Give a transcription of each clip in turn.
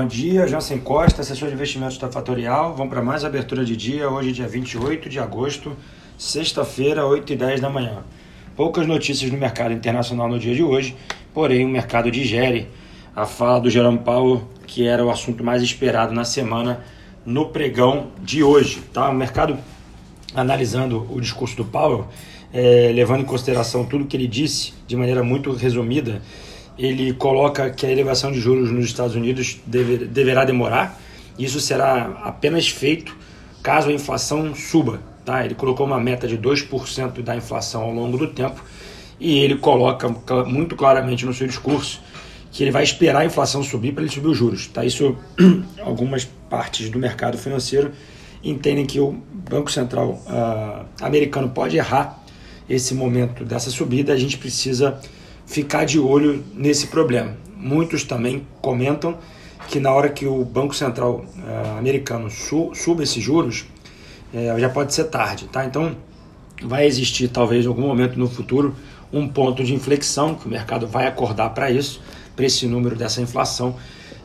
bom dia. Jansen Costa, assessor de investimentos da Fatorial. Vamos para mais abertura de dia, hoje dia 28 de agosto, sexta-feira, 8 e 10 da manhã. Poucas notícias no mercado internacional no dia de hoje, porém o mercado digere a fala do Jerome Powell, que era o assunto mais esperado na semana no pregão de hoje. Tá? O mercado analisando o discurso do Powell, é, levando em consideração tudo que ele disse de maneira muito resumida, ele coloca que a elevação de juros nos Estados Unidos deve, deverá demorar. Isso será apenas feito caso a inflação suba. Tá? Ele colocou uma meta de 2% da inflação ao longo do tempo e ele coloca muito claramente no seu discurso que ele vai esperar a inflação subir para ele subir os juros. Tá? Isso algumas partes do mercado financeiro entendem que o Banco Central uh, americano pode errar esse momento dessa subida, a gente precisa ficar de olho nesse problema. Muitos também comentam que na hora que o Banco Central uh, americano su suba esses juros, uh, já pode ser tarde, tá? Então vai existir talvez em algum momento no futuro um ponto de inflexão que o mercado vai acordar para isso, para esse número dessa inflação,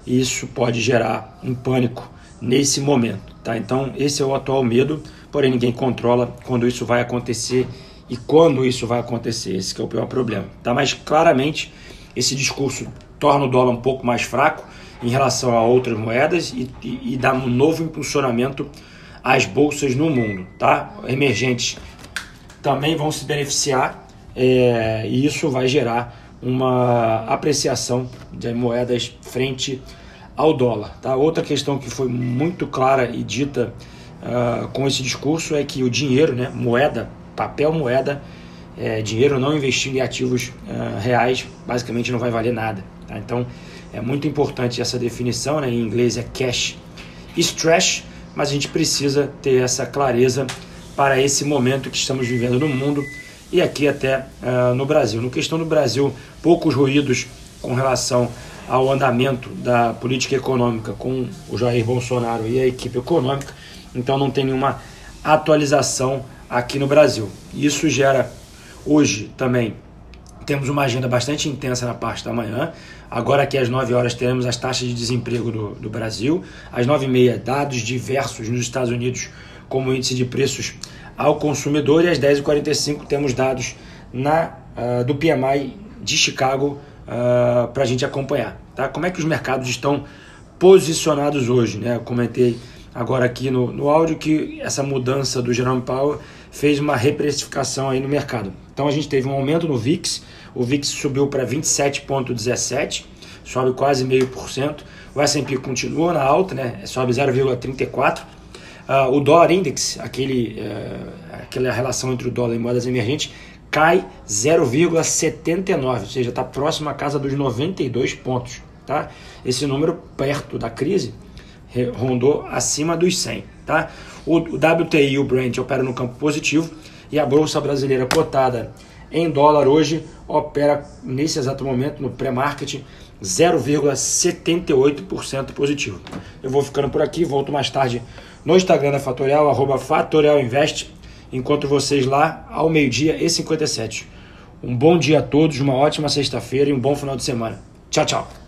e isso pode gerar um pânico nesse momento, tá? Então esse é o atual medo, porém ninguém controla quando isso vai acontecer e quando isso vai acontecer. Esse é o pior problema. Tá? Mas claramente esse discurso torna o dólar um pouco mais fraco em relação a outras moedas e, e, e dá um novo impulsionamento às bolsas no mundo. Tá? Emergentes também vão se beneficiar é, e isso vai gerar uma apreciação de moedas frente ao dólar. Tá? Outra questão que foi muito clara e dita uh, com esse discurso é que o dinheiro, né, moeda, papel moeda, é, dinheiro não investindo em ativos uh, reais, basicamente não vai valer nada. Tá? Então é muito importante essa definição, né? em inglês é cash trash, mas a gente precisa ter essa clareza para esse momento que estamos vivendo no mundo e aqui até uh, no Brasil. No questão do Brasil, poucos ruídos com relação ao andamento da política econômica com o Jair Bolsonaro e a equipe econômica, então não tem nenhuma atualização aqui no Brasil. Isso gera hoje também temos uma agenda bastante intensa na parte da manhã. Agora aqui às 9 horas teremos as taxas de desemprego do, do Brasil. Às 9 e meia, dados diversos nos Estados Unidos, como índice de preços ao consumidor. E às 10h45 temos dados na, uh, do PMI de Chicago uh, ah, para a gente acompanhar. Tá? Como é que os mercados estão posicionados hoje? Né? Eu comentei agora aqui no, no áudio que essa mudança do Jerome Powell fez uma reprecificação aí no mercado. Então a gente teve um aumento no VIX, o VIX subiu para 27,17, sobe quase meio por cento. O S&P continua na alta, né? sobe 0,34. Uh, ah, o dólar index, aquele, uh, aquela relação entre o dólar e moedas emergentes, cai 0,79, ou seja, está próximo à casa dos 92 pontos. Tá? Esse número perto da crise rondou acima dos 100. Tá? O, WTI e o Brent operam no campo positivo e a Bolsa Brasileira cotada em dólar hoje opera nesse exato momento no pré-market 0,78% positivo. Eu vou ficando por aqui, volto mais tarde no Instagram da Fatorial, arroba Fatorial Invest. Encontro vocês lá ao meio-dia e 57. Um bom dia a todos, uma ótima sexta-feira e um bom final de semana. Tchau, tchau.